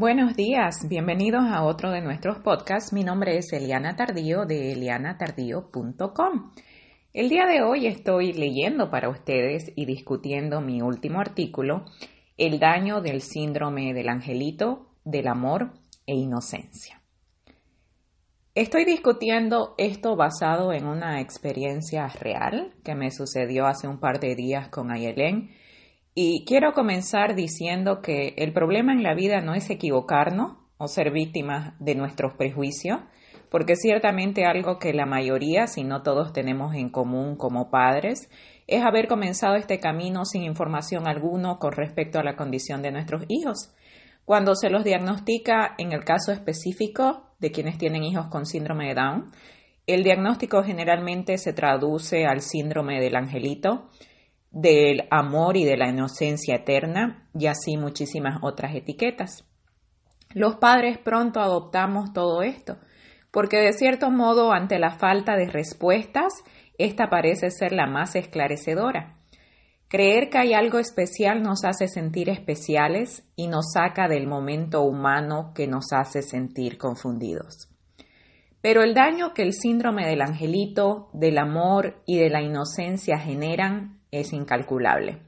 Buenos días, bienvenidos a otro de nuestros podcasts. Mi nombre es Eliana Tardío de elianatardío.com. El día de hoy estoy leyendo para ustedes y discutiendo mi último artículo, El daño del síndrome del angelito, del amor e inocencia. Estoy discutiendo esto basado en una experiencia real que me sucedió hace un par de días con Ayelén y quiero comenzar diciendo que el problema en la vida no es equivocarnos o ser víctimas de nuestros prejuicios, porque ciertamente algo que la mayoría, si no todos tenemos en común como padres, es haber comenzado este camino sin información alguna con respecto a la condición de nuestros hijos. Cuando se los diagnostica, en el caso específico de quienes tienen hijos con síndrome de Down, el diagnóstico generalmente se traduce al síndrome del angelito, del amor y de la inocencia eterna y así muchísimas otras etiquetas. Los padres pronto adoptamos todo esto, porque de cierto modo ante la falta de respuestas, esta parece ser la más esclarecedora. Creer que hay algo especial nos hace sentir especiales y nos saca del momento humano que nos hace sentir confundidos. Pero el daño que el síndrome del angelito, del amor y de la inocencia generan es incalculable.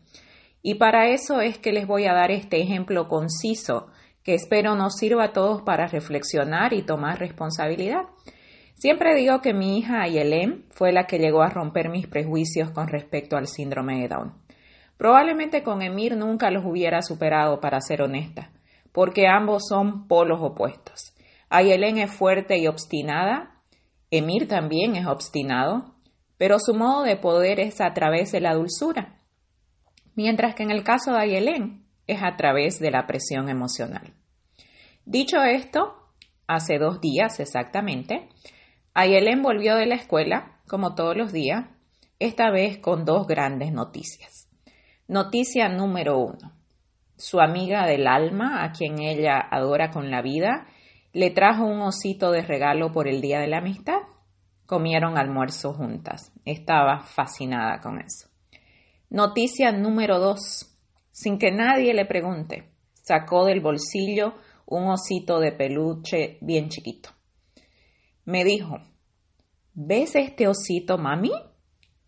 Y para eso es que les voy a dar este ejemplo conciso que espero nos sirva a todos para reflexionar y tomar responsabilidad. Siempre digo que mi hija Ayelén fue la que llegó a romper mis prejuicios con respecto al síndrome de Down. Probablemente con Emir nunca los hubiera superado, para ser honesta, porque ambos son polos opuestos. Ayelén es fuerte y obstinada, Emir también es obstinado, pero su modo de poder es a través de la dulzura, mientras que en el caso de Ayelén es a través de la presión emocional. Dicho esto, hace dos días exactamente, Ayelén volvió de la escuela, como todos los días, esta vez con dos grandes noticias. Noticia número uno. Su amiga del alma, a quien ella adora con la vida, le trajo un osito de regalo por el Día de la Amistad comieron almuerzo juntas. Estaba fascinada con eso. Noticia número dos. Sin que nadie le pregunte, sacó del bolsillo un osito de peluche bien chiquito. Me dijo, ¿ves este osito, mami?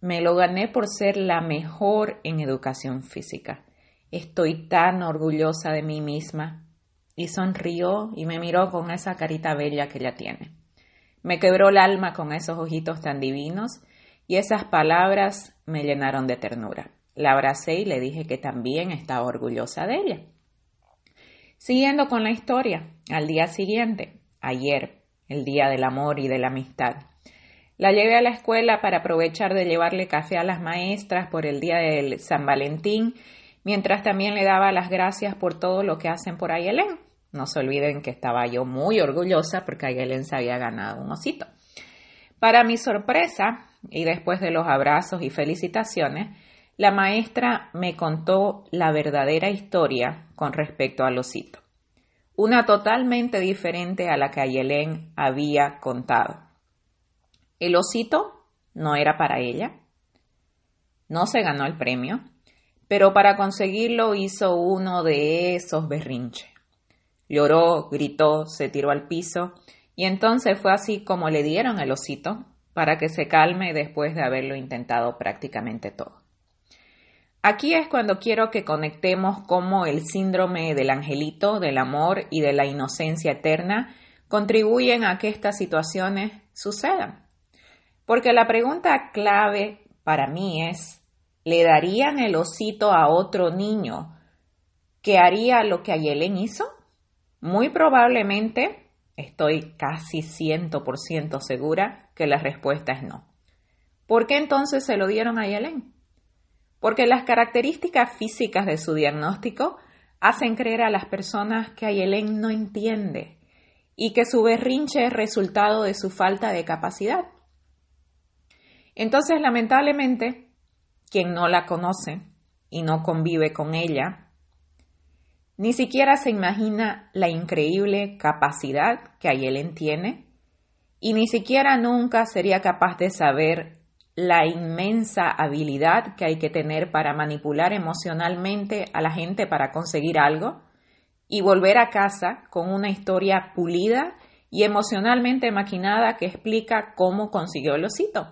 Me lo gané por ser la mejor en educación física. Estoy tan orgullosa de mí misma. Y sonrió y me miró con esa carita bella que ella tiene. Me quebró el alma con esos ojitos tan divinos y esas palabras me llenaron de ternura. La abracé y le dije que también estaba orgullosa de ella. Siguiendo con la historia, al día siguiente, ayer, el día del amor y de la amistad, la llevé a la escuela para aprovechar de llevarle café a las maestras por el día del San Valentín, mientras también le daba las gracias por todo lo que hacen por ahí Ayelén. No se olviden que estaba yo muy orgullosa porque Ayelen se había ganado un osito. Para mi sorpresa, y después de los abrazos y felicitaciones, la maestra me contó la verdadera historia con respecto al osito. Una totalmente diferente a la que Ayelen había contado. El osito no era para ella, no se ganó el premio, pero para conseguirlo hizo uno de esos berrinches. Lloró, gritó, se tiró al piso y entonces fue así como le dieron el osito para que se calme después de haberlo intentado prácticamente todo. Aquí es cuando quiero que conectemos cómo el síndrome del angelito, del amor y de la inocencia eterna contribuyen a que estas situaciones sucedan. Porque la pregunta clave para mí es, ¿le darían el osito a otro niño que haría lo que Ayelen hizo? Muy probablemente, estoy casi 100% segura que la respuesta es no. ¿Por qué entonces se lo dieron a Yelen? Porque las características físicas de su diagnóstico hacen creer a las personas que Ayelén no entiende y que su berrinche es resultado de su falta de capacidad. Entonces, lamentablemente, quien no la conoce y no convive con ella ni siquiera se imagina la increíble capacidad que Ayelen tiene y ni siquiera nunca sería capaz de saber la inmensa habilidad que hay que tener para manipular emocionalmente a la gente para conseguir algo y volver a casa con una historia pulida y emocionalmente maquinada que explica cómo consiguió el osito.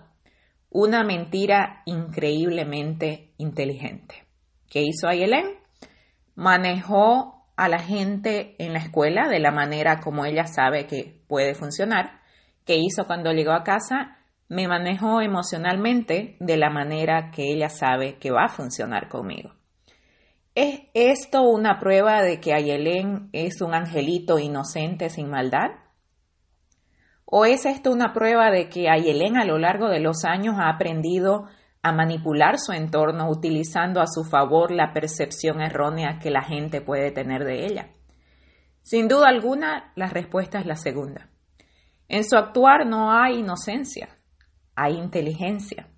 Una mentira increíblemente inteligente. ¿Qué hizo Ayelen? Manejó a la gente en la escuela de la manera como ella sabe que puede funcionar. ¿Qué hizo cuando llegó a casa? Me manejó emocionalmente de la manera que ella sabe que va a funcionar conmigo. ¿Es esto una prueba de que Ayelen es un angelito inocente sin maldad? ¿O es esto una prueba de que Ayelen a lo largo de los años ha aprendido a manipular su entorno utilizando a su favor la percepción errónea que la gente puede tener de ella? Sin duda alguna, la respuesta es la segunda. En su actuar no hay inocencia, hay inteligencia.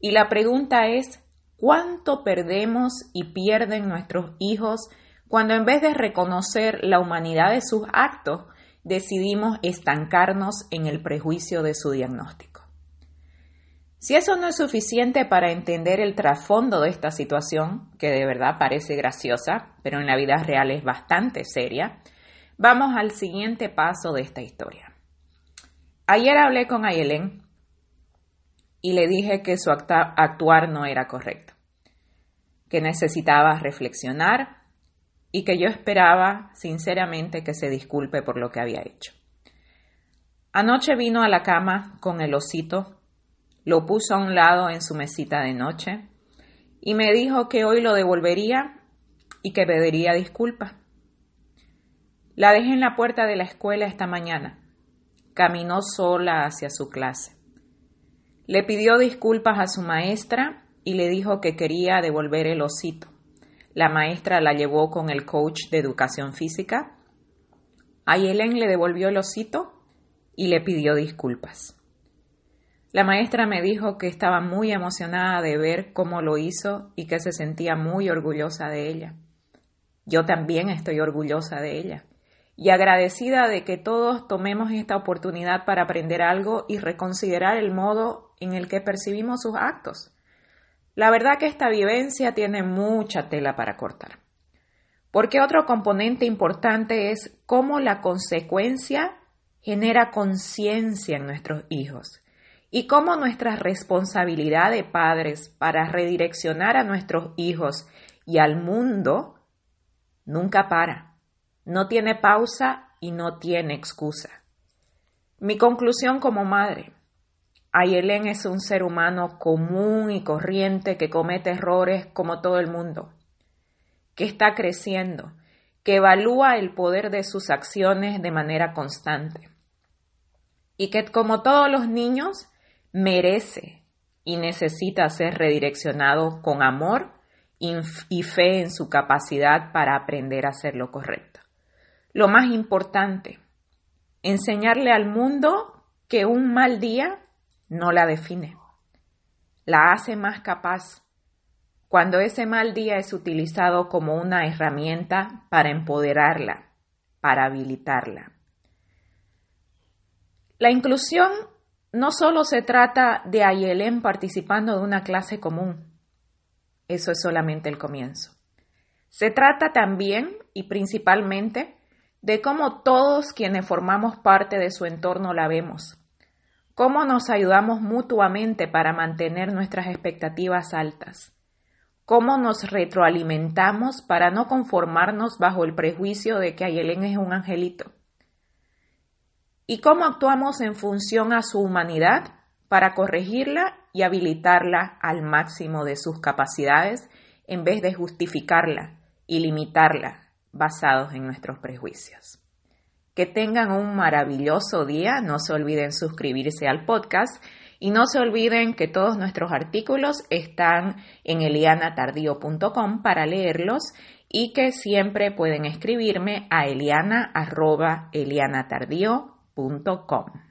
Y la pregunta es, ¿cuánto perdemos y pierden nuestros hijos cuando en vez de reconocer la humanidad de sus actos, decidimos estancarnos en el prejuicio de su diagnóstico? Si eso no es suficiente para entender el trasfondo de esta situación, que de verdad parece graciosa, pero en la vida real es bastante seria, vamos al siguiente paso de esta historia. Ayer hablé con Ayelen y le dije que su actuar no era correcto, que necesitaba reflexionar y que yo esperaba sinceramente que se disculpe por lo que había hecho. Anoche vino a la cama con el osito, lo puso a un lado en su mesita de noche y me dijo que hoy lo devolvería y que pediría disculpas. La dejé en la puerta de la escuela esta mañana. Caminó sola hacia su clase. Le pidió disculpas a su maestra y le dijo que quería devolver el osito. La maestra la llevó con el coach de educación física. Ayelen le devolvió el osito y le pidió disculpas. La maestra me dijo que estaba muy emocionada de ver cómo lo hizo y que se sentía muy orgullosa de ella. Yo también estoy orgullosa de ella y agradecida de que todos tomemos esta oportunidad para aprender algo y reconsiderar el modo en el que percibimos sus actos. La verdad que esta vivencia tiene mucha tela para cortar. Porque otro componente importante es cómo la consecuencia genera conciencia en nuestros hijos y cómo nuestra responsabilidad de padres para redireccionar a nuestros hijos y al mundo nunca para no tiene pausa y no tiene excusa. Mi conclusión como madre. Ayelen es un ser humano común y corriente que comete errores como todo el mundo, que está creciendo, que evalúa el poder de sus acciones de manera constante y que como todos los niños merece y necesita ser redireccionado con amor y fe en su capacidad para aprender a hacer lo correcto. Lo más importante, enseñarle al mundo que un mal día no la define, la hace más capaz cuando ese mal día es utilizado como una herramienta para empoderarla, para habilitarla. La inclusión no solo se trata de Ayelén participando de una clase común, eso es solamente el comienzo. Se trata también y principalmente de cómo todos quienes formamos parte de su entorno la vemos, cómo nos ayudamos mutuamente para mantener nuestras expectativas altas, cómo nos retroalimentamos para no conformarnos bajo el prejuicio de que Ayelen es un angelito, y cómo actuamos en función a su humanidad para corregirla y habilitarla al máximo de sus capacidades en vez de justificarla y limitarla basados en nuestros prejuicios. Que tengan un maravilloso día, no se olviden suscribirse al podcast y no se olviden que todos nuestros artículos están en elianatardío.com para leerlos y que siempre pueden escribirme a eliana.elianatardío.com www.elcafecito.com.